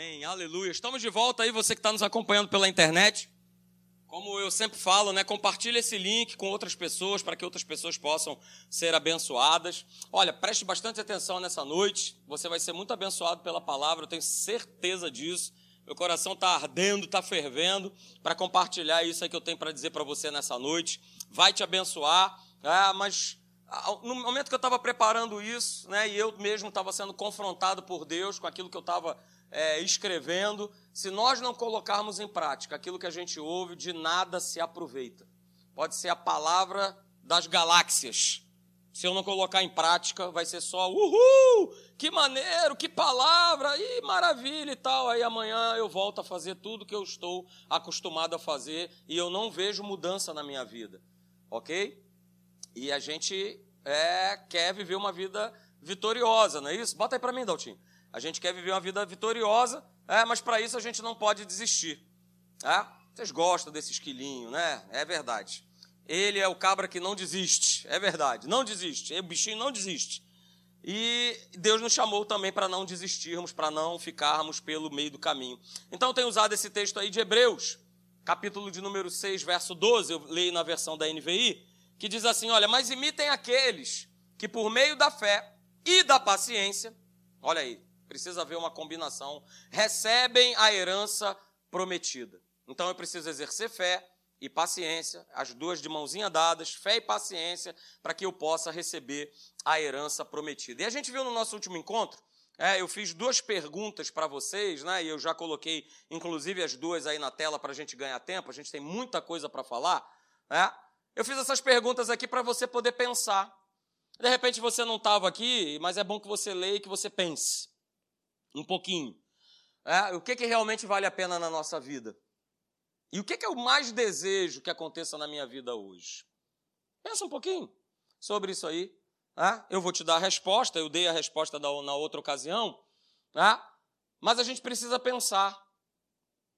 Amém, aleluia. Estamos de volta aí, você que está nos acompanhando pela internet. Como eu sempre falo, né, compartilhe esse link com outras pessoas para que outras pessoas possam ser abençoadas. Olha, preste bastante atenção nessa noite. Você vai ser muito abençoado pela palavra, eu tenho certeza disso. Meu coração está ardendo, está fervendo para compartilhar isso aí que eu tenho para dizer para você nessa noite. Vai te abençoar, é, mas no momento que eu estava preparando isso, né, e eu mesmo estava sendo confrontado por Deus com aquilo que eu estava é, escrevendo, se nós não colocarmos em prática aquilo que a gente ouve, de nada se aproveita. Pode ser a palavra das galáxias. Se eu não colocar em prática, vai ser só uhul, que maneiro, que palavra, e maravilha e tal. Aí amanhã eu volto a fazer tudo que eu estou acostumado a fazer e eu não vejo mudança na minha vida, ok? E a gente é, quer viver uma vida vitoriosa, não é isso? Bota aí para mim, Daltinho. A gente quer viver uma vida vitoriosa, é, mas para isso a gente não pode desistir. É? Vocês gostam desse esquilinho, né? É verdade. Ele é o cabra que não desiste, é verdade, não desiste. O bichinho não desiste. E Deus nos chamou também para não desistirmos, para não ficarmos pelo meio do caminho. Então, tenho usado esse texto aí de Hebreus, capítulo de número 6, verso 12, eu leio na versão da NVI, que diz assim: Olha, mas imitem aqueles que por meio da fé e da paciência, olha aí, precisa haver uma combinação, recebem a herança prometida. Então eu preciso exercer fé e paciência, as duas de mãozinha dadas, fé e paciência, para que eu possa receber a herança prometida. E a gente viu no nosso último encontro, é, eu fiz duas perguntas para vocês, né? E eu já coloquei, inclusive, as duas aí na tela para a gente ganhar tempo. A gente tem muita coisa para falar, né? Eu fiz essas perguntas aqui para você poder pensar. De repente você não estava aqui, mas é bom que você leia e que você pense um pouquinho. É, o que, que realmente vale a pena na nossa vida? E o que, que eu mais desejo que aconteça na minha vida hoje? Pensa um pouquinho sobre isso aí. É, eu vou te dar a resposta, eu dei a resposta na outra ocasião, é, mas a gente precisa pensar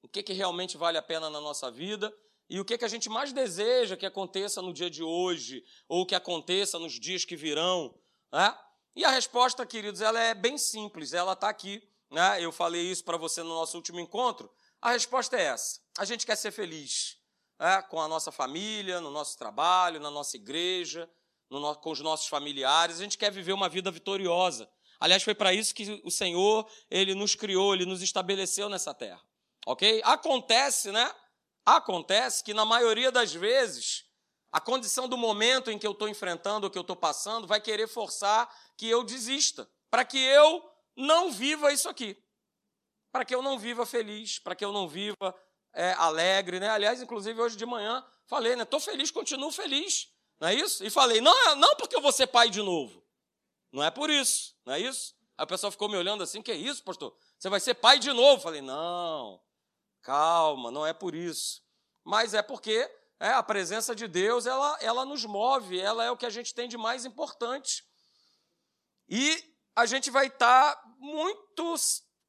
o que, que realmente vale a pena na nossa vida e o que, que a gente mais deseja que aconteça no dia de hoje ou que aconteça nos dias que virão. É? E a resposta, queridos, ela é bem simples, ela está aqui. Né? Eu falei isso para você no nosso último encontro. A resposta é essa: a gente quer ser feliz né? com a nossa família, no nosso trabalho, na nossa igreja, no, com os nossos familiares. A gente quer viver uma vida vitoriosa. Aliás, foi para isso que o Senhor ele nos criou, ele nos estabeleceu nessa terra. Ok? Acontece, né? Acontece que na maioria das vezes a condição do momento em que eu estou enfrentando, ou que eu estou passando, vai querer forçar que eu desista, para que eu não viva isso aqui, para que eu não viva feliz, para que eu não viva é, alegre, né? Aliás, inclusive hoje de manhã falei, né? Estou feliz, continuo feliz, não é isso? E falei, não, não porque eu vou ser pai de novo, não é por isso, não é isso? Aí o pessoal ficou me olhando assim, que é isso, pastor? Você vai ser pai de novo? Falei, não, calma, não é por isso, mas é porque é, a presença de Deus ela, ela nos move, ela é o que a gente tem de mais importante. E a gente vai estar tá muito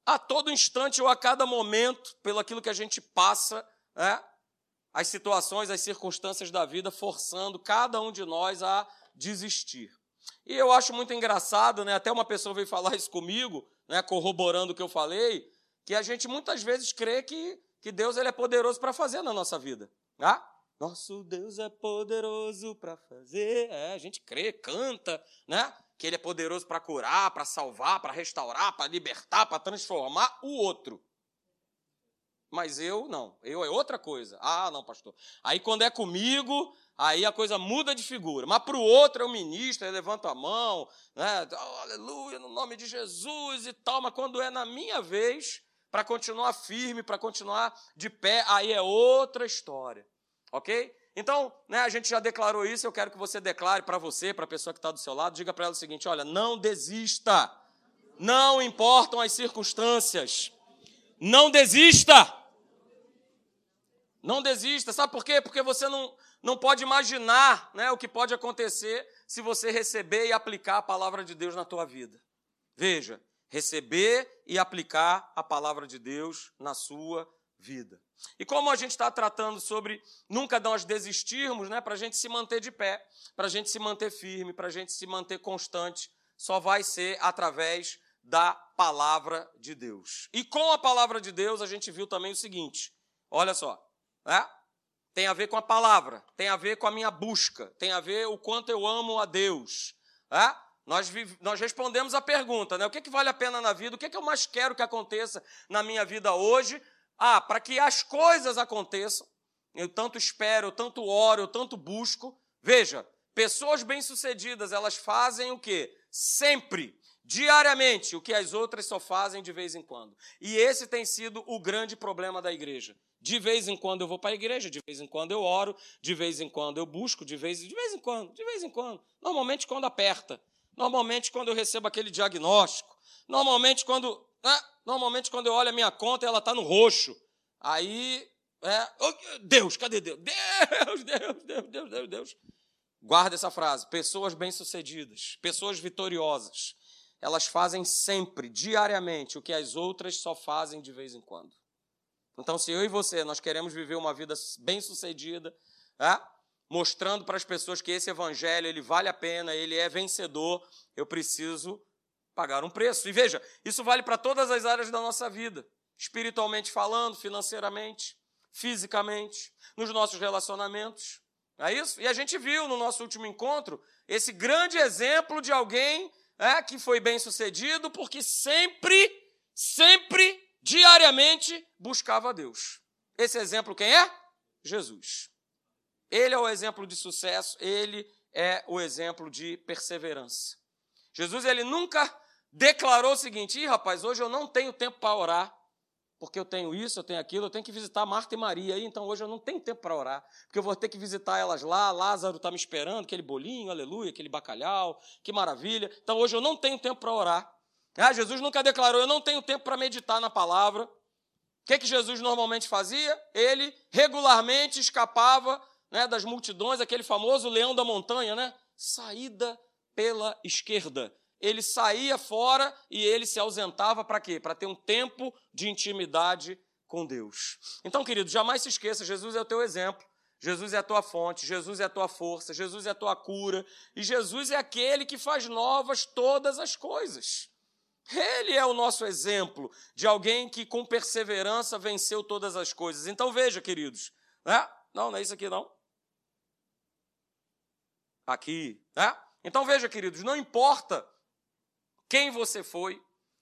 a todo instante ou a cada momento, pelo aquilo que a gente passa, né? as situações, as circunstâncias da vida, forçando cada um de nós a desistir. E eu acho muito engraçado, né? até uma pessoa veio falar isso comigo, né? corroborando o que eu falei, que a gente muitas vezes crê que, que Deus ele é poderoso para fazer na nossa vida. Tá? Nosso Deus é poderoso para fazer. É, a gente crê, canta, né? que ele é poderoso para curar, para salvar, para restaurar, para libertar, para transformar o outro. Mas eu não, eu é outra coisa. Ah, não, pastor. Aí quando é comigo, aí a coisa muda de figura. Mas para o outro o ministro, ele levanta a mão, né? Oh, aleluia, no nome de Jesus e tal. Mas quando é na minha vez, para continuar firme, para continuar de pé, aí é outra história. Ok? Então, né, a gente já declarou isso, eu quero que você declare para você, para a pessoa que está do seu lado, diga para ela o seguinte: olha, não desista, não importam as circunstâncias, não desista. Não desista, sabe por quê? Porque você não, não pode imaginar né, o que pode acontecer se você receber e aplicar a palavra de Deus na tua vida. Veja, receber e aplicar a palavra de Deus na sua vida. E como a gente está tratando sobre nunca nós desistirmos, né, para a gente se manter de pé, para a gente se manter firme, para a gente se manter constante, só vai ser através da palavra de Deus. E com a palavra de Deus, a gente viu também o seguinte: olha só, né? tem a ver com a palavra, tem a ver com a minha busca, tem a ver o quanto eu amo a Deus. Né? Nós, nós respondemos a pergunta, né? O que, que vale a pena na vida? O que, que eu mais quero que aconteça na minha vida hoje? Ah, para que as coisas aconteçam, eu tanto espero, eu tanto oro, eu tanto busco. Veja, pessoas bem-sucedidas, elas fazem o quê? Sempre diariamente o que as outras só fazem de vez em quando. E esse tem sido o grande problema da igreja. De vez em quando eu vou para a igreja, de vez em quando eu oro, de vez em quando eu busco, de vez, de vez em quando, de vez em quando. Normalmente quando aperta. Normalmente quando eu recebo aquele diagnóstico. Normalmente quando, né? normalmente quando eu olho a minha conta ela está no roxo. Aí, é, oh, Deus, cadê Deus? Deus, Deus, Deus, Deus, Deus, Deus. Guarda essa frase. Pessoas bem-sucedidas, pessoas vitoriosas, elas fazem sempre, diariamente, o que as outras só fazem de vez em quando. Então, se eu e você nós queremos viver uma vida bem-sucedida, é? mostrando para as pessoas que esse evangelho ele vale a pena, ele é vencedor, eu preciso pagar um preço. E veja, isso vale para todas as áreas da nossa vida, espiritualmente falando, financeiramente, fisicamente, nos nossos relacionamentos. É isso? E a gente viu no nosso último encontro esse grande exemplo de alguém é, que foi bem sucedido porque sempre, sempre, diariamente buscava a Deus. Esse exemplo quem é? Jesus. Ele é o exemplo de sucesso, ele é o exemplo de perseverança. Jesus ele nunca declarou o seguinte: Ih, rapaz, hoje eu não tenho tempo para orar porque eu tenho isso, eu tenho aquilo, eu tenho que visitar Marta e Maria, então hoje eu não tenho tempo para orar, porque eu vou ter que visitar elas lá, Lázaro está me esperando, aquele bolinho, aleluia, aquele bacalhau, que maravilha. Então hoje eu não tenho tempo para orar. Ah, Jesus nunca declarou, eu não tenho tempo para meditar na palavra. O que, que Jesus normalmente fazia? Ele regularmente escapava né, das multidões, aquele famoso leão da montanha, né? Saída pela esquerda ele saía fora e ele se ausentava para quê? Para ter um tempo de intimidade com Deus. Então, querido, jamais se esqueça: Jesus é o teu exemplo. Jesus é a tua fonte, Jesus é a tua força, Jesus é a tua cura, e Jesus é aquele que faz novas todas as coisas. Ele é o nosso exemplo de alguém que com perseverança venceu todas as coisas. Então veja, queridos, né? Não, não é isso aqui não. Aqui, né? Então veja, queridos, não importa quem você foi,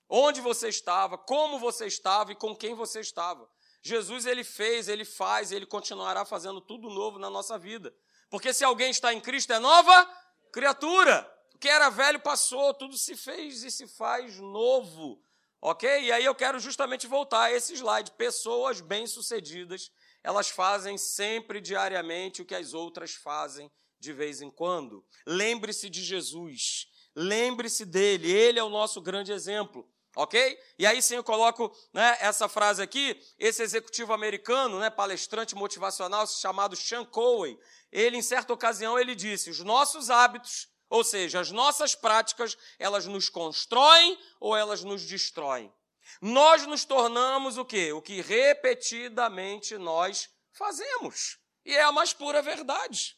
onde você estava, como você estava e com quem você estava. Jesus ele fez, ele faz, ele continuará fazendo tudo novo na nossa vida. Porque se alguém está em Cristo é nova criatura. O que era velho passou, tudo se fez e se faz novo. OK? E aí eu quero justamente voltar a esse slide. Pessoas bem-sucedidas, elas fazem sempre diariamente o que as outras fazem de vez em quando. Lembre-se de Jesus. Lembre-se dele, ele é o nosso grande exemplo. Ok? E aí sim eu coloco né, essa frase aqui, esse executivo americano, né, palestrante motivacional chamado Sean Cohen, ele em certa ocasião ele disse: os nossos hábitos, ou seja, as nossas práticas, elas nos constroem ou elas nos destroem. Nós nos tornamos o quê? O que repetidamente nós fazemos. E é a mais pura verdade.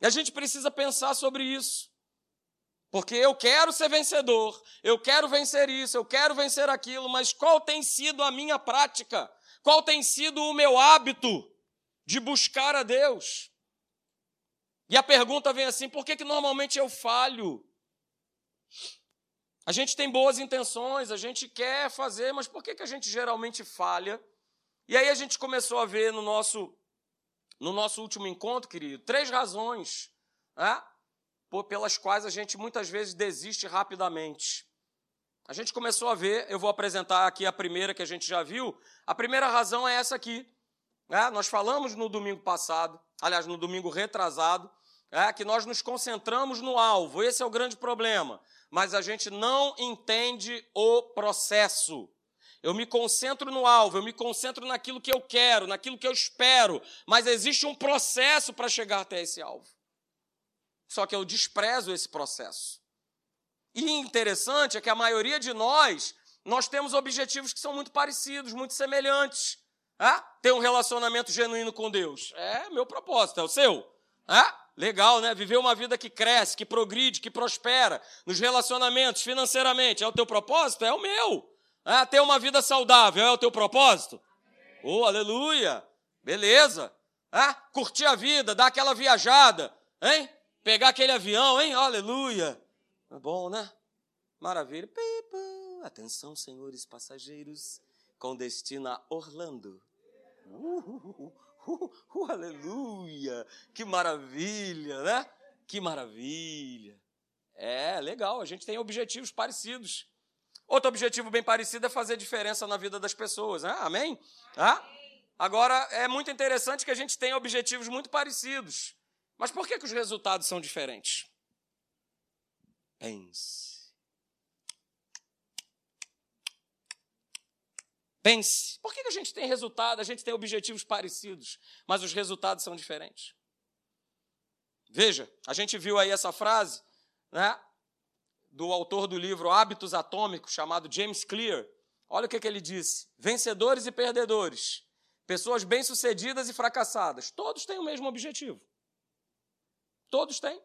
E a gente precisa pensar sobre isso. Porque eu quero ser vencedor, eu quero vencer isso, eu quero vencer aquilo, mas qual tem sido a minha prática? Qual tem sido o meu hábito de buscar a Deus? E a pergunta vem assim: por que, que normalmente eu falho? A gente tem boas intenções, a gente quer fazer, mas por que, que a gente geralmente falha? E aí a gente começou a ver no nosso, no nosso último encontro, querido, três razões. Né? Pelas quais a gente muitas vezes desiste rapidamente. A gente começou a ver, eu vou apresentar aqui a primeira que a gente já viu. A primeira razão é essa aqui. É, nós falamos no domingo passado, aliás, no domingo retrasado, é, que nós nos concentramos no alvo. Esse é o grande problema. Mas a gente não entende o processo. Eu me concentro no alvo, eu me concentro naquilo que eu quero, naquilo que eu espero, mas existe um processo para chegar até esse alvo. Só que eu desprezo esse processo. E interessante é que a maioria de nós, nós temos objetivos que são muito parecidos, muito semelhantes. É? Ter um relacionamento genuíno com Deus. É meu propósito, é o seu. É? Legal, né? Viver uma vida que cresce, que progride, que prospera nos relacionamentos, financeiramente. É o teu propósito? É o meu. É, ter uma vida saudável é o teu propósito? Oh, aleluia! Beleza. É, curtir a vida, dar aquela viajada, hein? Pegar aquele avião, hein? Aleluia. É bom, né? Maravilha. Atenção, senhores passageiros, com destino a Orlando. Uh, uh, uh, uh, aleluia! Que maravilha, né? Que maravilha. É, legal, a gente tem objetivos parecidos. Outro objetivo bem parecido é fazer diferença na vida das pessoas, né? Amém? Ah? Agora, é muito interessante que a gente tenha objetivos muito parecidos. Mas por que, que os resultados são diferentes? Pense. Pense. Por que a gente tem resultado, a gente tem objetivos parecidos, mas os resultados são diferentes? Veja, a gente viu aí essa frase, né, do autor do livro Hábitos Atômicos, chamado James Clear. Olha o que, que ele disse: vencedores e perdedores, pessoas bem-sucedidas e fracassadas, todos têm o mesmo objetivo. Todos têm.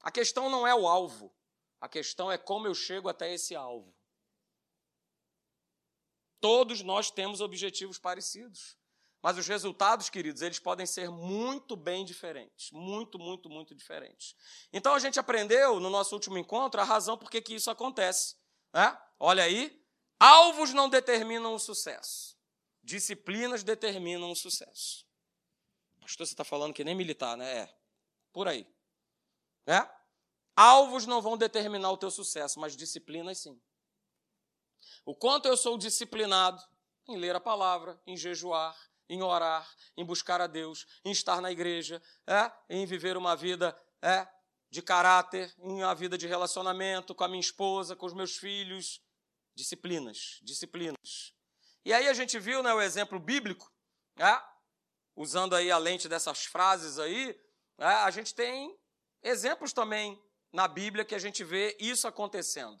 A questão não é o alvo, a questão é como eu chego até esse alvo. Todos nós temos objetivos parecidos. Mas os resultados, queridos, eles podem ser muito bem diferentes. Muito, muito, muito diferentes. Então a gente aprendeu no nosso último encontro a razão por que, que isso acontece. Né? Olha aí, alvos não determinam o sucesso. Disciplinas determinam o sucesso. Pastor, você está falando que nem militar, né? É, por aí. Né? Alvos não vão determinar o teu sucesso, mas disciplinas sim. O quanto eu sou disciplinado em ler a palavra, em jejuar, em orar, em buscar a Deus, em estar na igreja, é? em viver uma vida é? de caráter, em uma vida de relacionamento com a minha esposa, com os meus filhos. Disciplinas, disciplinas. E aí a gente viu né, o exemplo bíblico, é? Usando aí a lente dessas frases aí, é? a gente tem exemplos também na Bíblia que a gente vê isso acontecendo.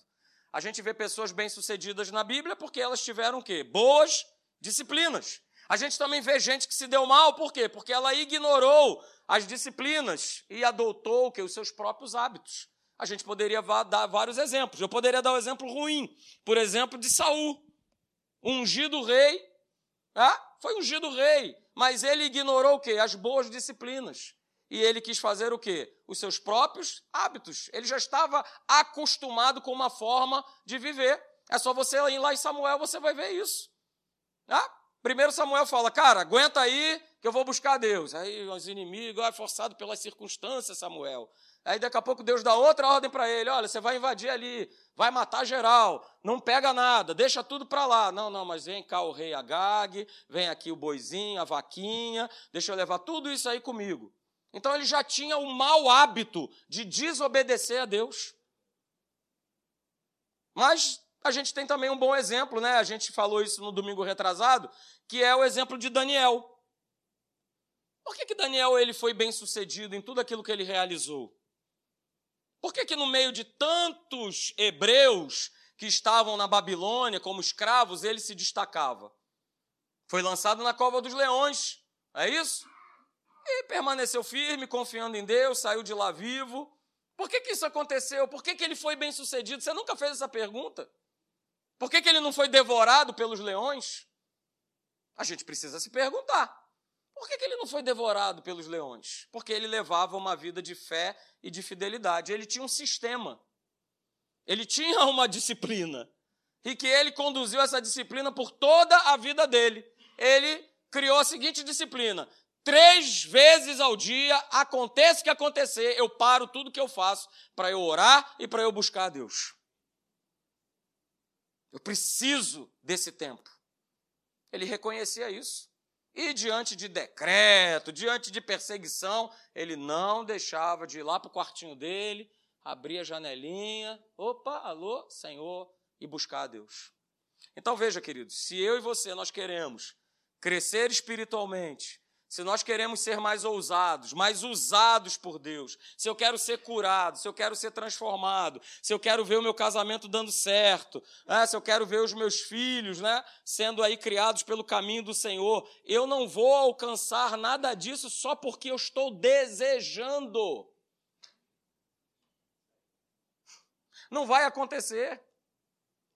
A gente vê pessoas bem-sucedidas na Bíblia porque elas tiveram o quê? Boas disciplinas. A gente também vê gente que se deu mal, por quê? Porque ela ignorou as disciplinas e adotou o quê? os seus próprios hábitos. A gente poderia dar vários exemplos. Eu poderia dar um exemplo ruim, por exemplo, de Saul. Ungido rei, ah, foi ungido rei, mas ele ignorou o quê? As boas disciplinas e ele quis fazer o quê? Os seus próprios hábitos. Ele já estava acostumado com uma forma de viver. É só você ir lá em Samuel, você vai ver isso. Ah, primeiro Samuel fala, cara, aguenta aí que eu vou buscar Deus. Aí os inimigos, é forçado pelas circunstâncias, Samuel. Aí daqui a pouco Deus dá outra ordem para ele: olha, você vai invadir ali, vai matar geral, não pega nada, deixa tudo para lá. Não, não, mas vem cá o rei Agag, vem aqui o boizinho, a vaquinha, deixa eu levar tudo isso aí comigo. Então ele já tinha o mau hábito de desobedecer a Deus. Mas a gente tem também um bom exemplo, né? A gente falou isso no domingo retrasado, que é o exemplo de Daniel. Por que, que Daniel ele foi bem sucedido em tudo aquilo que ele realizou? Por que, que no meio de tantos hebreus que estavam na Babilônia como escravos, ele se destacava? Foi lançado na cova dos leões, é isso? E permaneceu firme, confiando em Deus, saiu de lá vivo. Por que, que isso aconteceu? Por que, que ele foi bem sucedido? Você nunca fez essa pergunta? Por que, que ele não foi devorado pelos leões? A gente precisa se perguntar. Por que, que ele não foi devorado pelos leões? Porque ele levava uma vida de fé e de fidelidade. Ele tinha um sistema. Ele tinha uma disciplina. E que ele conduziu essa disciplina por toda a vida dele. Ele criou a seguinte disciplina: Três vezes ao dia, aconteça o que acontecer, eu paro tudo que eu faço para eu orar e para eu buscar a Deus. Eu preciso desse tempo. Ele reconhecia isso. E diante de decreto, diante de perseguição, ele não deixava de ir lá para o quartinho dele, abrir a janelinha, opa, alô, Senhor, e buscar a Deus. Então veja, queridos, se eu e você nós queremos crescer espiritualmente, se nós queremos ser mais ousados, mais usados por Deus, se eu quero ser curado, se eu quero ser transformado, se eu quero ver o meu casamento dando certo, né, se eu quero ver os meus filhos né, sendo aí criados pelo caminho do Senhor, eu não vou alcançar nada disso só porque eu estou desejando. Não vai acontecer.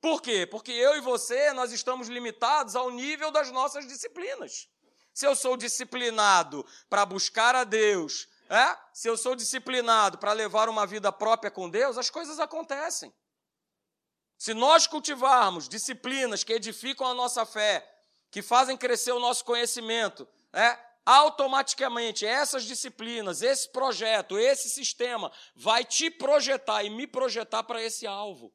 Por quê? Porque eu e você, nós estamos limitados ao nível das nossas disciplinas. Se eu sou disciplinado para buscar a Deus, é? se eu sou disciplinado para levar uma vida própria com Deus, as coisas acontecem. Se nós cultivarmos disciplinas que edificam a nossa fé, que fazem crescer o nosso conhecimento, é? automaticamente essas disciplinas, esse projeto, esse sistema vai te projetar e me projetar para esse alvo.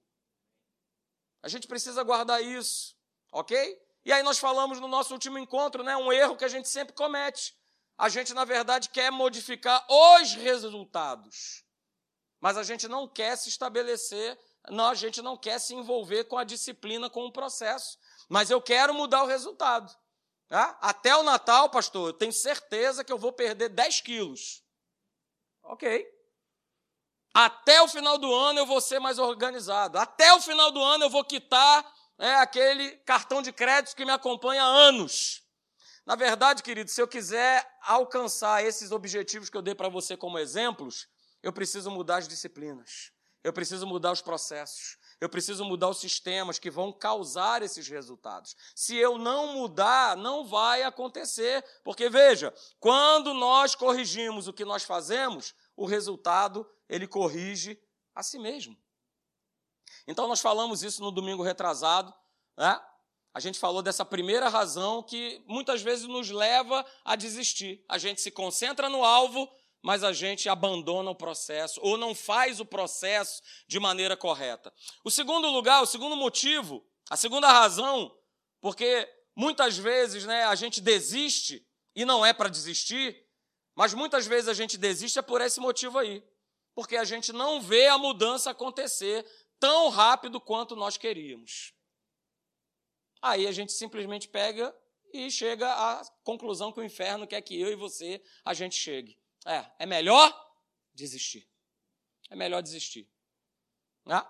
A gente precisa guardar isso, ok? E aí nós falamos no nosso último encontro, né, um erro que a gente sempre comete. A gente, na verdade, quer modificar os resultados. Mas a gente não quer se estabelecer, não, a gente não quer se envolver com a disciplina, com o processo. Mas eu quero mudar o resultado. Tá? Até o Natal, pastor, eu tenho certeza que eu vou perder 10 quilos. Ok. Até o final do ano eu vou ser mais organizado. Até o final do ano eu vou quitar é aquele cartão de crédito que me acompanha há anos. Na verdade, querido, se eu quiser alcançar esses objetivos que eu dei para você como exemplos, eu preciso mudar as disciplinas, eu preciso mudar os processos, eu preciso mudar os sistemas que vão causar esses resultados. Se eu não mudar, não vai acontecer, porque veja, quando nós corrigimos o que nós fazemos, o resultado ele corrige a si mesmo. Então, nós falamos isso no domingo retrasado, né? A gente falou dessa primeira razão que muitas vezes nos leva a desistir. A gente se concentra no alvo, mas a gente abandona o processo ou não faz o processo de maneira correta. O segundo lugar, o segundo motivo, a segunda razão, porque muitas vezes né, a gente desiste e não é para desistir, mas muitas vezes a gente desiste é por esse motivo aí. Porque a gente não vê a mudança acontecer tão rápido quanto nós queríamos. Aí a gente simplesmente pega e chega à conclusão que o inferno quer que eu e você a gente chegue. É, é melhor desistir. É melhor desistir. Né?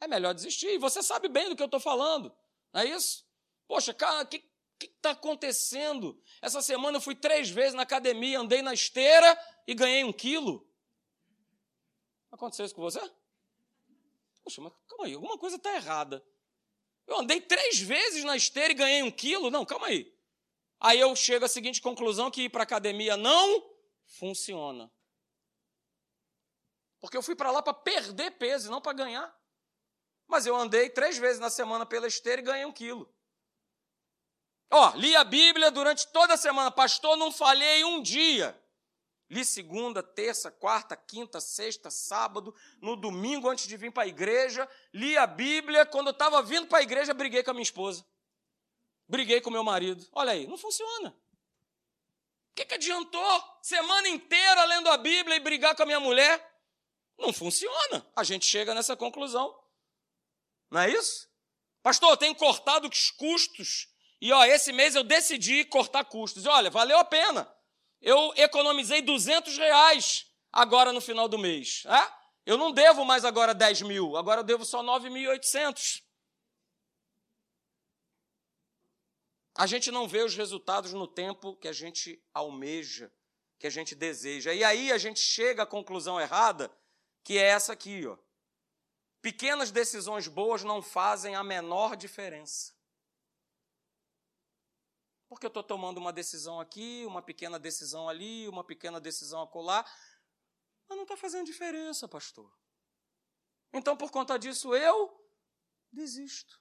É melhor desistir. E você sabe bem do que eu estou falando. Não é isso? Poxa, cara, o que está acontecendo? Essa semana eu fui três vezes na academia, andei na esteira e ganhei um quilo. Aconteceu isso com você? Poxa, mas calma aí, alguma coisa está errada. Eu andei três vezes na esteira e ganhei um quilo? Não, calma aí. Aí eu chego à seguinte conclusão: que ir para a academia não funciona. Porque eu fui para lá para perder peso, não para ganhar. Mas eu andei três vezes na semana pela esteira e ganhei um quilo. Ó, li a Bíblia durante toda a semana. Pastor, não falhei um dia. Li segunda, terça, quarta, quinta, sexta, sábado, no domingo antes de vir para a igreja. Li a Bíblia. Quando eu estava vindo para a igreja, briguei com a minha esposa. Briguei com meu marido. Olha aí, não funciona. O que, que adiantou semana inteira lendo a Bíblia e brigar com a minha mulher? Não funciona. A gente chega nessa conclusão. Não é isso? Pastor, eu tenho cortado os custos. E ó, esse mês eu decidi cortar custos. E olha, valeu a pena eu economizei 200 reais agora no final do mês. É? Eu não devo mais agora 10 mil, agora eu devo só 9.800. A gente não vê os resultados no tempo que a gente almeja, que a gente deseja. E aí a gente chega à conclusão errada, que é essa aqui, ó. Pequenas decisões boas não fazem a menor diferença porque eu estou tomando uma decisão aqui, uma pequena decisão ali, uma pequena decisão acolá, mas não está fazendo diferença, pastor. Então, por conta disso, eu desisto.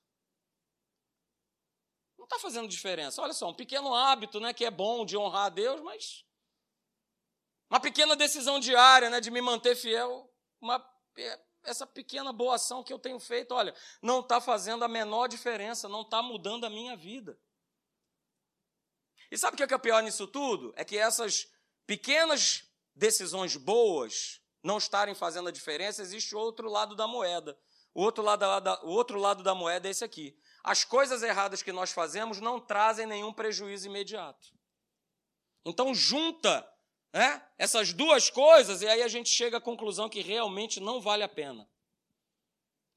Não está fazendo diferença. Olha só, um pequeno hábito, né, que é bom de honrar a Deus, mas uma pequena decisão diária, né, de me manter fiel, uma é, essa pequena boa ação que eu tenho feito, olha, não está fazendo a menor diferença, não está mudando a minha vida. E sabe o que é, que é pior nisso tudo? É que essas pequenas decisões boas não estarem fazendo a diferença, existe outro lado da moeda. O outro lado, o outro lado da moeda é esse aqui. As coisas erradas que nós fazemos não trazem nenhum prejuízo imediato. Então junta né, essas duas coisas e aí a gente chega à conclusão que realmente não vale a pena.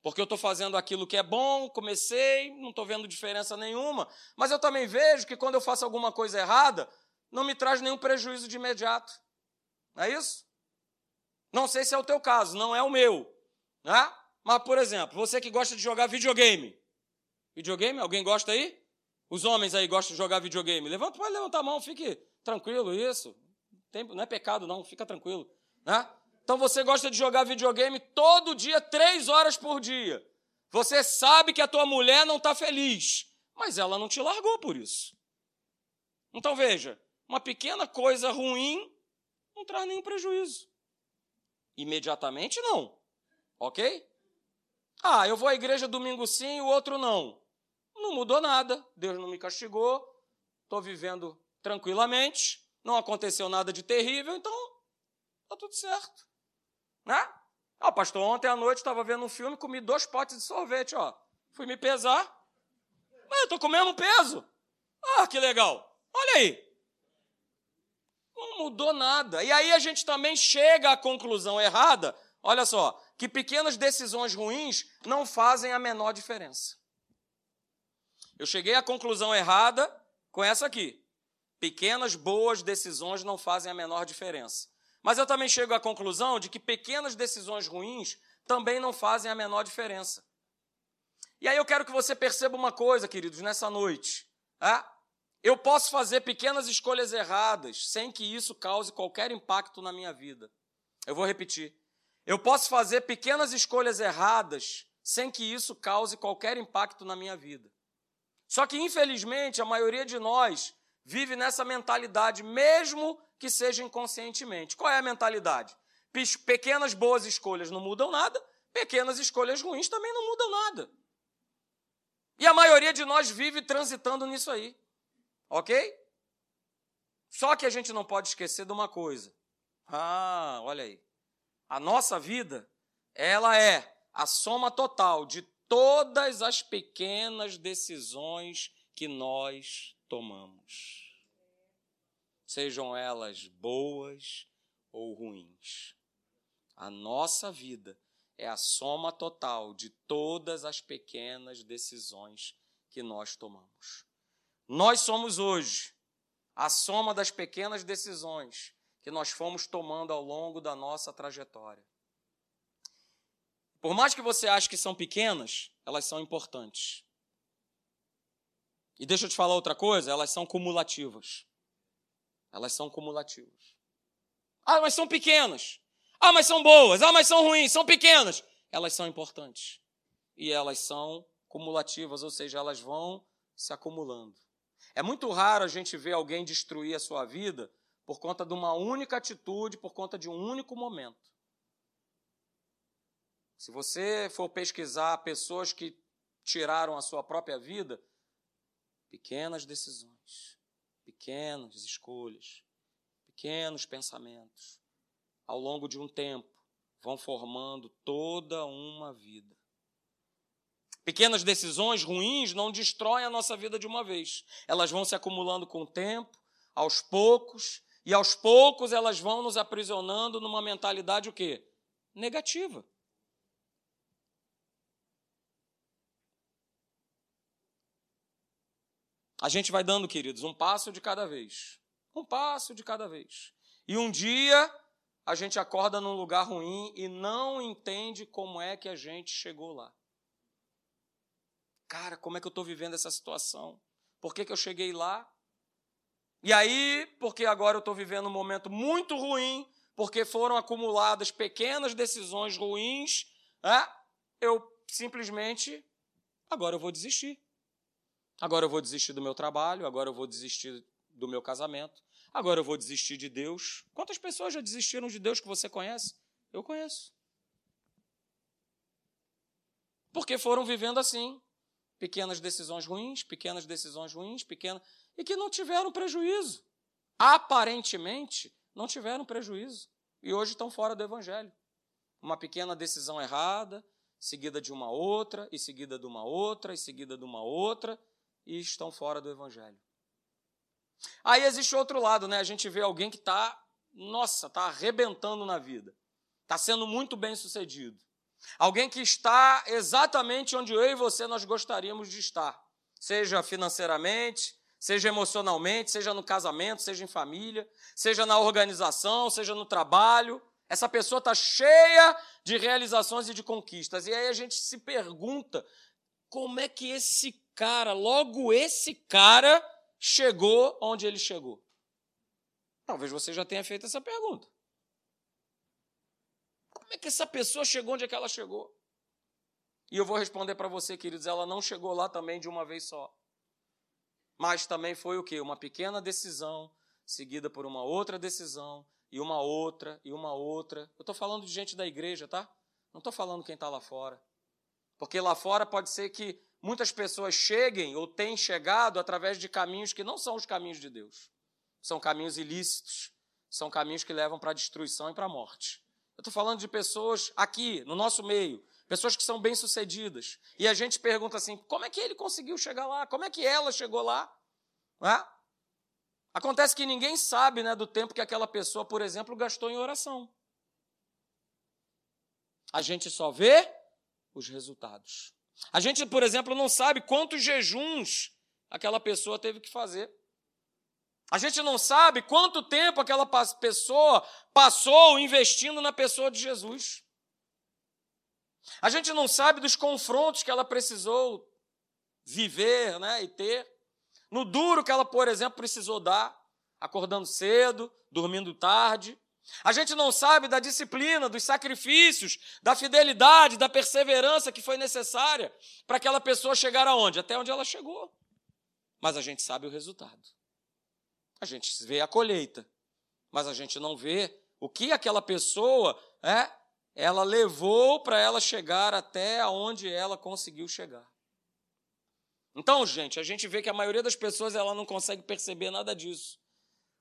Porque eu estou fazendo aquilo que é bom, comecei, não estou vendo diferença nenhuma, mas eu também vejo que quando eu faço alguma coisa errada, não me traz nenhum prejuízo de imediato. Não é isso? Não sei se é o teu caso, não é o meu. Né? Mas, por exemplo, você que gosta de jogar videogame. Videogame? Alguém gosta aí? Os homens aí gostam de jogar videogame. Levanta, pode levantar a mão, fique tranquilo, isso. Não é pecado, não, fica tranquilo. Né? Então você gosta de jogar videogame todo dia, três horas por dia. Você sabe que a tua mulher não está feliz, mas ela não te largou por isso. Então veja, uma pequena coisa ruim não traz nenhum prejuízo. Imediatamente não. Ok? Ah, eu vou à igreja domingo sim, o outro não. Não mudou nada, Deus não me castigou, estou vivendo tranquilamente, não aconteceu nada de terrível, então está tudo certo. Né? Ah, pastor, ontem à noite estava vendo um filme, comi dois potes de sorvete, ó. Fui me pesar. Mas eu estou com o mesmo peso. Ah, que legal. Olha aí. Não mudou nada. E aí a gente também chega à conclusão errada, olha só, que pequenas decisões ruins não fazem a menor diferença. Eu cheguei à conclusão errada com essa aqui. Pequenas boas decisões não fazem a menor diferença. Mas eu também chego à conclusão de que pequenas decisões ruins também não fazem a menor diferença. E aí eu quero que você perceba uma coisa, queridos, nessa noite. É? Eu posso fazer pequenas escolhas erradas sem que isso cause qualquer impacto na minha vida. Eu vou repetir. Eu posso fazer pequenas escolhas erradas sem que isso cause qualquer impacto na minha vida. Só que, infelizmente, a maioria de nós vive nessa mentalidade, mesmo que seja inconscientemente. Qual é a mentalidade? Pequenas boas escolhas não mudam nada, pequenas escolhas ruins também não mudam nada. E a maioria de nós vive transitando nisso aí. Ok? Só que a gente não pode esquecer de uma coisa. Ah, olha aí. A nossa vida, ela é a soma total de todas as pequenas decisões que nós tomamos. Sejam elas boas ou ruins. A nossa vida é a soma total de todas as pequenas decisões que nós tomamos. Nós somos hoje a soma das pequenas decisões que nós fomos tomando ao longo da nossa trajetória. Por mais que você ache que são pequenas, elas são importantes. E deixa eu te falar outra coisa, elas são cumulativas. Elas são cumulativas. Ah, mas são pequenas. Ah, mas são boas. Ah, mas são ruins. São pequenas. Elas são importantes. E elas são cumulativas, ou seja, elas vão se acumulando. É muito raro a gente ver alguém destruir a sua vida por conta de uma única atitude, por conta de um único momento. Se você for pesquisar pessoas que tiraram a sua própria vida, pequenas decisões, pequenas escolhas, pequenos pensamentos, ao longo de um tempo, vão formando toda uma vida. Pequenas decisões ruins não destroem a nossa vida de uma vez. Elas vão se acumulando com o tempo, aos poucos, e aos poucos elas vão nos aprisionando numa mentalidade o quê? Negativa. A gente vai dando, queridos, um passo de cada vez. Um passo de cada vez. E um dia a gente acorda num lugar ruim e não entende como é que a gente chegou lá. Cara, como é que eu estou vivendo essa situação? Por que, que eu cheguei lá? E aí, porque agora eu estou vivendo um momento muito ruim, porque foram acumuladas pequenas decisões ruins, né? eu simplesmente, agora eu vou desistir. Agora eu vou desistir do meu trabalho, agora eu vou desistir do meu casamento, agora eu vou desistir de Deus. Quantas pessoas já desistiram de Deus que você conhece? Eu conheço. Porque foram vivendo assim pequenas decisões ruins, pequenas decisões ruins, pequenas, e que não tiveram prejuízo. Aparentemente, não tiveram prejuízo. E hoje estão fora do Evangelho. Uma pequena decisão errada, seguida de uma outra, e seguida de uma outra, e seguida de uma outra, e estão fora do Evangelho. Aí existe outro lado, né? A gente vê alguém que está, nossa, está arrebentando na vida. Está sendo muito bem sucedido. Alguém que está exatamente onde eu e você nós gostaríamos de estar. Seja financeiramente, seja emocionalmente, seja no casamento, seja em família, seja na organização, seja no trabalho. Essa pessoa está cheia de realizações e de conquistas. E aí a gente se pergunta como é que esse cara, logo esse cara, chegou onde ele chegou? Talvez você já tenha feito essa pergunta. Como é que essa pessoa chegou onde é que ela chegou? E eu vou responder para você, queridos, ela não chegou lá também de uma vez só. Mas também foi o quê? Uma pequena decisão, seguida por uma outra decisão, e uma outra, e uma outra. Eu estou falando de gente da igreja, tá? Não estou falando quem está lá fora. Porque lá fora pode ser que muitas pessoas cheguem ou tenham chegado através de caminhos que não são os caminhos de Deus. São caminhos ilícitos, são caminhos que levam para a destruição e para a morte. Eu estou falando de pessoas aqui, no nosso meio, pessoas que são bem-sucedidas. E a gente pergunta assim: como é que ele conseguiu chegar lá? Como é que ela chegou lá? É? Acontece que ninguém sabe né, do tempo que aquela pessoa, por exemplo, gastou em oração. A gente só vê os resultados. A gente, por exemplo, não sabe quantos jejuns aquela pessoa teve que fazer. A gente não sabe quanto tempo aquela pessoa passou investindo na pessoa de Jesus. A gente não sabe dos confrontos que ela precisou viver né, e ter no duro que ela, por exemplo, precisou dar, acordando cedo, dormindo tarde. A gente não sabe da disciplina, dos sacrifícios, da fidelidade, da perseverança que foi necessária para aquela pessoa chegar aonde? Até onde ela chegou. Mas a gente sabe o resultado. A gente vê a colheita, mas a gente não vê o que aquela pessoa é, ela levou para ela chegar até onde ela conseguiu chegar. Então, gente, a gente vê que a maioria das pessoas ela não consegue perceber nada disso.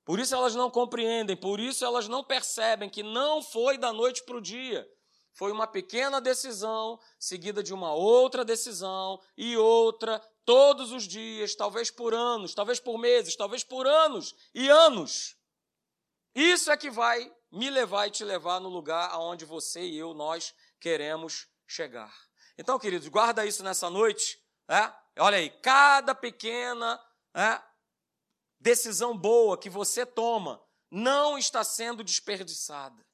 Por isso elas não compreendem, por isso elas não percebem que não foi da noite para o dia. Foi uma pequena decisão, seguida de uma outra decisão e outra, todos os dias, talvez por anos, talvez por meses, talvez por anos e anos. Isso é que vai me levar e te levar no lugar aonde você e eu, nós queremos chegar. Então, queridos, guarda isso nessa noite, né? Olha aí, cada pequena é, decisão boa que você toma não está sendo desperdiçada,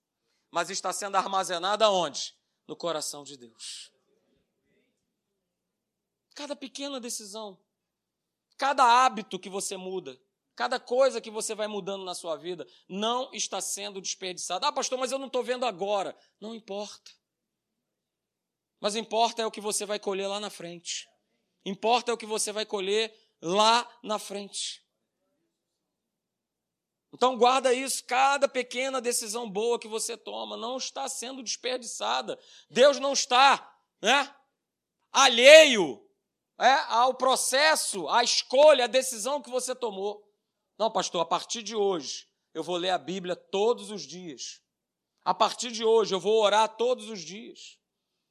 mas está sendo armazenada onde? No coração de Deus. Cada pequena decisão, cada hábito que você muda, cada coisa que você vai mudando na sua vida, não está sendo desperdiçada. Ah, pastor, mas eu não estou vendo agora. Não importa. Mas importa é o que você vai colher lá na frente. Importa é o que você vai colher lá na frente. Então guarda isso, cada pequena decisão boa que você toma não está sendo desperdiçada. Deus não está, né, alheio é, ao processo, à escolha, à decisão que você tomou. Não, pastor, a partir de hoje eu vou ler a Bíblia todos os dias. A partir de hoje eu vou orar todos os dias.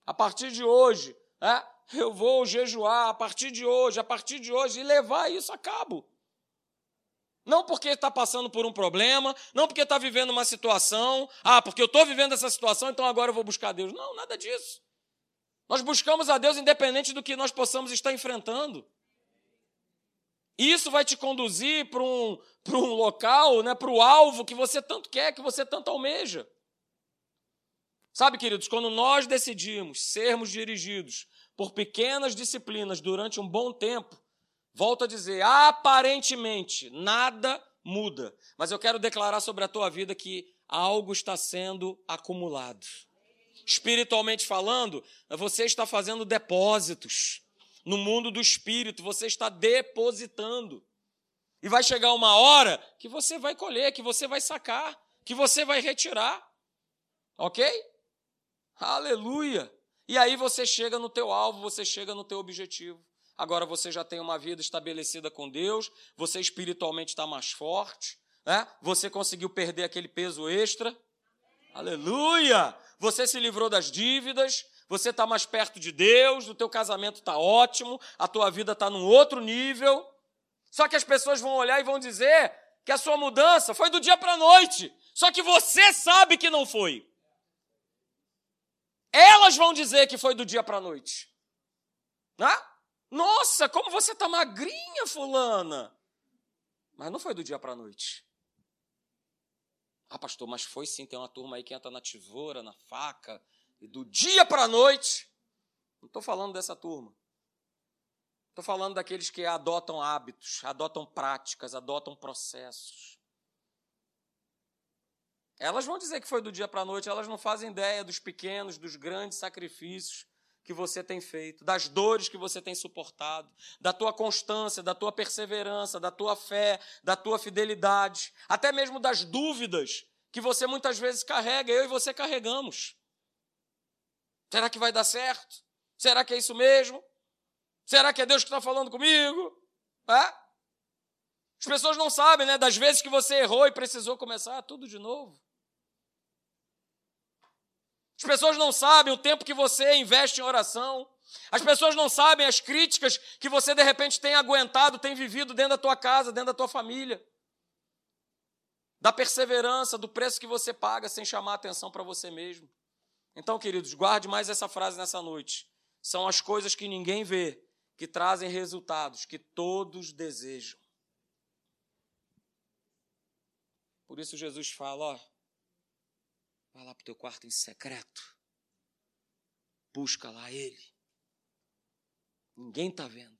A partir de hoje, é, eu vou jejuar a partir de hoje, a partir de hoje, e levar isso a cabo. Não porque está passando por um problema, não porque está vivendo uma situação, ah, porque eu estou vivendo essa situação, então agora eu vou buscar Deus. Não, nada disso. Nós buscamos a Deus independente do que nós possamos estar enfrentando. E isso vai te conduzir para um, para um local, né, para o alvo que você tanto quer, que você tanto almeja. Sabe, queridos, quando nós decidimos sermos dirigidos por pequenas disciplinas durante um bom tempo, volto a dizer, aparentemente nada muda. Mas eu quero declarar sobre a tua vida que algo está sendo acumulado. Espiritualmente falando, você está fazendo depósitos. No mundo do espírito, você está depositando. E vai chegar uma hora que você vai colher, que você vai sacar, que você vai retirar. Ok? Aleluia! E aí você chega no teu alvo, você chega no teu objetivo. Agora você já tem uma vida estabelecida com Deus, você espiritualmente está mais forte, né? você conseguiu perder aquele peso extra. Aleluia! Você se livrou das dívidas, você está mais perto de Deus, o teu casamento está ótimo, a tua vida está num outro nível. Só que as pessoas vão olhar e vão dizer que a sua mudança foi do dia para a noite. Só que você sabe que não foi. Elas vão dizer que foi do dia para a noite. Ah? Nossa, como você está magrinha, fulana. Mas não foi do dia para a noite. Ah, pastor, mas foi sim. Tem uma turma aí que entra na tesoura, na faca, e do dia para a noite. Não estou falando dessa turma. Estou falando daqueles que adotam hábitos, adotam práticas, adotam processos. Elas vão dizer que foi do dia para a noite, elas não fazem ideia dos pequenos, dos grandes sacrifícios que você tem feito, das dores que você tem suportado, da tua constância, da tua perseverança, da tua fé, da tua fidelidade, até mesmo das dúvidas que você muitas vezes carrega, eu e você carregamos. Será que vai dar certo? Será que é isso mesmo? Será que é Deus que está falando comigo? É? As pessoas não sabem, né? Das vezes que você errou e precisou começar tudo de novo. As pessoas não sabem o tempo que você investe em oração. As pessoas não sabem as críticas que você de repente tem aguentado, tem vivido dentro da tua casa, dentro da tua família. Da perseverança, do preço que você paga sem chamar atenção para você mesmo. Então, queridos, guarde mais essa frase nessa noite. São as coisas que ninguém vê que trazem resultados que todos desejam. Por isso Jesus fala, ó, Vai lá para o teu quarto em secreto. Busca lá ele. Ninguém está vendo.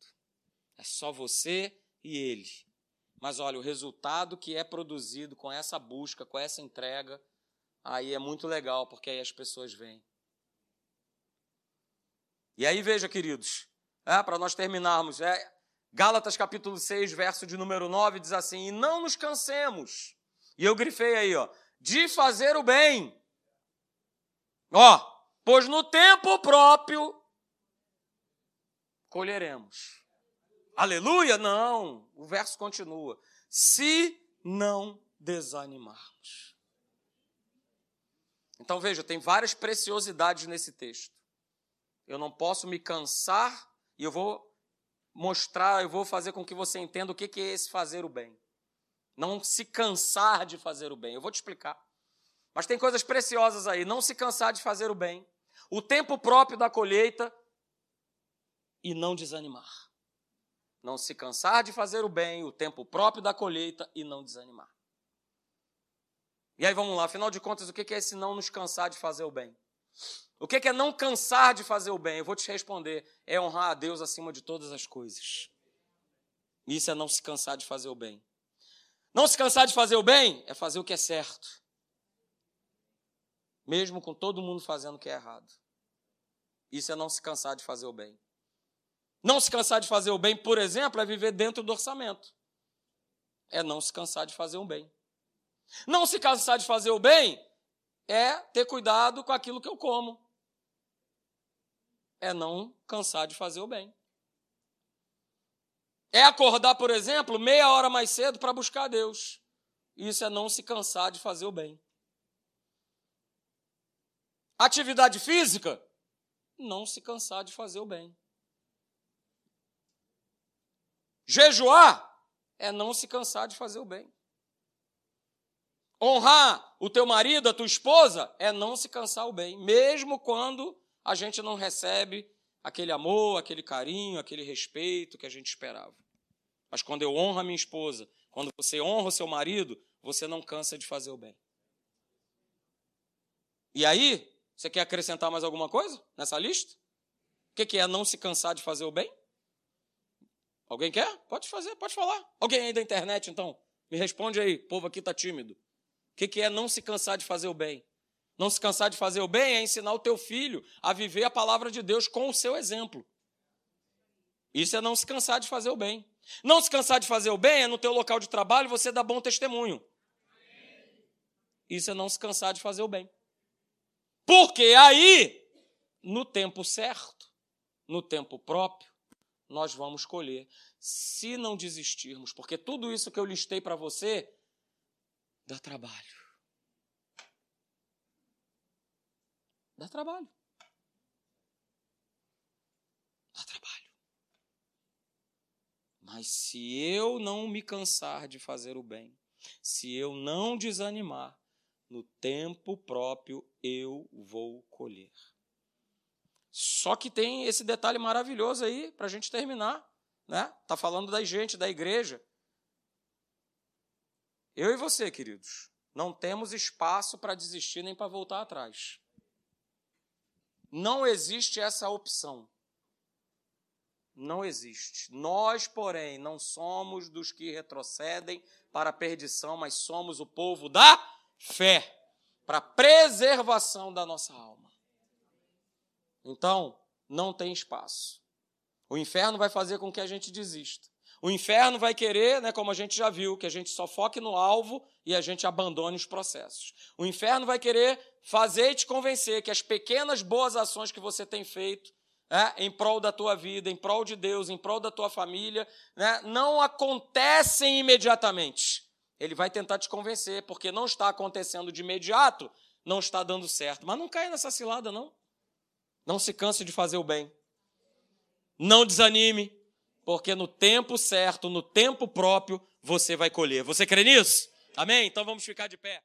É só você e ele. Mas olha, o resultado que é produzido com essa busca, com essa entrega, aí é muito legal, porque aí as pessoas vêm. E aí veja, queridos, é, para nós terminarmos, é, Gálatas capítulo 6, verso de número 9, diz assim: E não nos cansemos. E eu grifei aí, ó, de fazer o bem, Ó, pois no tempo próprio colheremos. Aleluia? Não. O verso continua. Se não desanimarmos. Então veja, tem várias preciosidades nesse texto. Eu não posso me cansar e eu vou mostrar, eu vou fazer com que você entenda o que é esse fazer o bem. Não se cansar de fazer o bem. Eu vou te explicar. Mas tem coisas preciosas aí. Não se cansar de fazer o bem, o tempo próprio da colheita e não desanimar. Não se cansar de fazer o bem, o tempo próprio da colheita e não desanimar. E aí vamos lá, afinal de contas, o que é esse não nos cansar de fazer o bem? O que é não cansar de fazer o bem? Eu vou te responder: é honrar a Deus acima de todas as coisas. Isso é não se cansar de fazer o bem. Não se cansar de fazer o bem é fazer o que é certo mesmo com todo mundo fazendo o que é errado. Isso é não se cansar de fazer o bem. Não se cansar de fazer o bem, por exemplo, é viver dentro do orçamento. É não se cansar de fazer o bem. Não se cansar de fazer o bem é ter cuidado com aquilo que eu como. É não cansar de fazer o bem. É acordar, por exemplo, meia hora mais cedo para buscar Deus. Isso é não se cansar de fazer o bem. Atividade física? Não se cansar de fazer o bem. Jejuar é não se cansar de fazer o bem. Honrar o teu marido, a tua esposa, é não se cansar o bem, mesmo quando a gente não recebe aquele amor, aquele carinho, aquele respeito que a gente esperava. Mas quando eu honro a minha esposa, quando você honra o seu marido, você não cansa de fazer o bem. E aí, você quer acrescentar mais alguma coisa nessa lista? O que é não se cansar de fazer o bem? Alguém quer? Pode fazer, pode falar. Alguém aí da internet, então? Me responde aí, o povo aqui está tímido. O que é não se cansar de fazer o bem? Não se cansar de fazer o bem é ensinar o teu filho a viver a palavra de Deus com o seu exemplo. Isso é não se cansar de fazer o bem. Não se cansar de fazer o bem é no teu local de trabalho você dar bom testemunho. Isso é não se cansar de fazer o bem. Porque aí, no tempo certo, no tempo próprio, nós vamos colher, se não desistirmos, porque tudo isso que eu listei para você dá trabalho. Dá trabalho. Dá trabalho. Mas se eu não me cansar de fazer o bem, se eu não desanimar, no tempo próprio eu vou colher. Só que tem esse detalhe maravilhoso aí para a gente terminar, né? Tá falando da gente, da igreja. Eu e você, queridos, não temos espaço para desistir nem para voltar atrás. Não existe essa opção. Não existe. Nós, porém, não somos dos que retrocedem para a perdição, mas somos o povo da fé para preservação da nossa alma. Então, não tem espaço. O inferno vai fazer com que a gente desista. O inferno vai querer, né, como a gente já viu, que a gente só foque no alvo e a gente abandone os processos. O inferno vai querer fazer e te convencer que as pequenas boas ações que você tem feito né, em prol da tua vida, em prol de Deus, em prol da tua família, né, não acontecem imediatamente. Ele vai tentar te convencer, porque não está acontecendo de imediato, não está dando certo. Mas não caia nessa cilada, não. Não se canse de fazer o bem. Não desanime, porque no tempo certo, no tempo próprio, você vai colher. Você crê nisso? Amém? Então vamos ficar de pé.